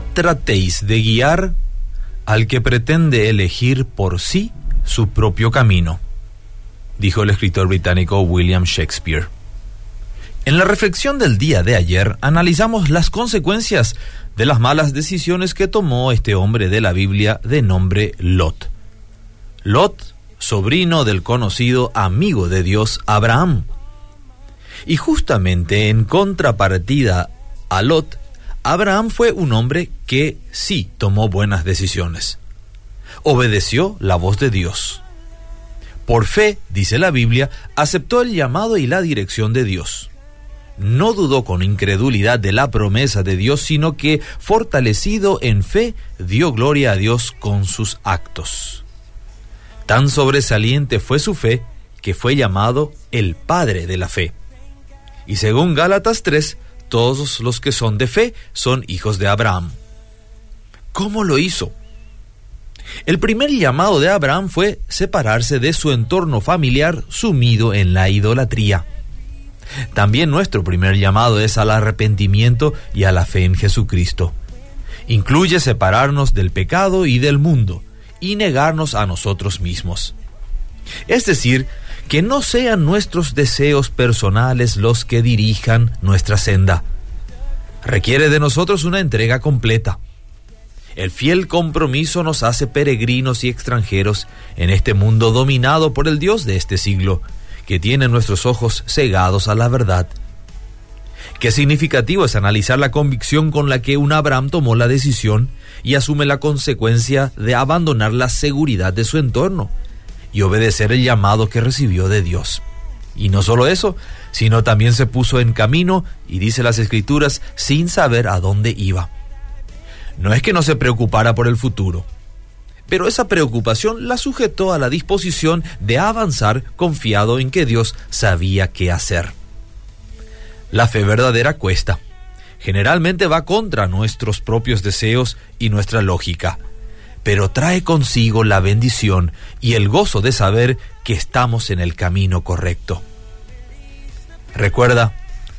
Tratéis de guiar al que pretende elegir por sí su propio camino, dijo el escritor británico William Shakespeare. En la reflexión del día de ayer analizamos las consecuencias de las malas decisiones que tomó este hombre de la Biblia de nombre Lot. Lot, sobrino del conocido amigo de Dios Abraham. Y justamente en contrapartida a Lot, Abraham fue un hombre que sí tomó buenas decisiones. Obedeció la voz de Dios. Por fe, dice la Biblia, aceptó el llamado y la dirección de Dios. No dudó con incredulidad de la promesa de Dios, sino que, fortalecido en fe, dio gloria a Dios con sus actos. Tan sobresaliente fue su fe que fue llamado el Padre de la Fe. Y según Gálatas 3, todos los que son de fe son hijos de Abraham. ¿Cómo lo hizo? El primer llamado de Abraham fue separarse de su entorno familiar sumido en la idolatría. También nuestro primer llamado es al arrepentimiento y a la fe en Jesucristo. Incluye separarnos del pecado y del mundo y negarnos a nosotros mismos. Es decir, que no sean nuestros deseos personales los que dirijan nuestra senda. Requiere de nosotros una entrega completa. El fiel compromiso nos hace peregrinos y extranjeros en este mundo dominado por el Dios de este siglo, que tiene nuestros ojos cegados a la verdad. Qué significativo es analizar la convicción con la que un Abraham tomó la decisión y asume la consecuencia de abandonar la seguridad de su entorno y obedecer el llamado que recibió de Dios. Y no solo eso, sino también se puso en camino, y dice las escrituras, sin saber a dónde iba. No es que no se preocupara por el futuro, pero esa preocupación la sujetó a la disposición de avanzar confiado en que Dios sabía qué hacer. La fe verdadera cuesta. Generalmente va contra nuestros propios deseos y nuestra lógica pero trae consigo la bendición y el gozo de saber que estamos en el camino correcto. Recuerda,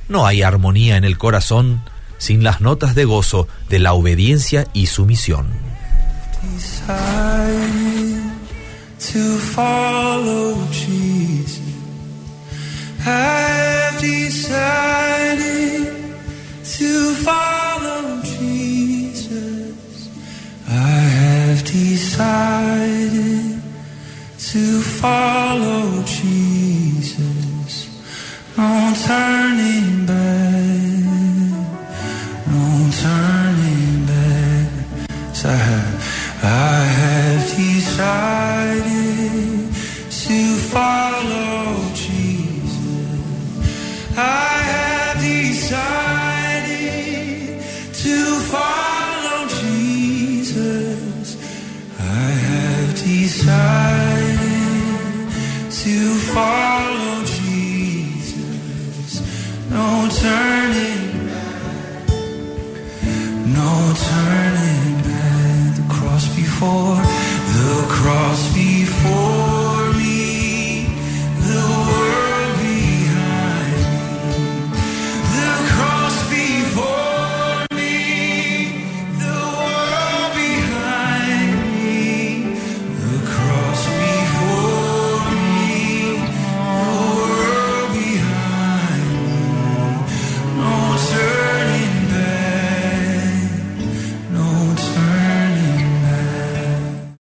no hay armonía en el corazón sin las notas de gozo de la obediencia y sumisión. Decided to follow Jesus. No turning back, no turning back. So I have, I have decided to follow No turning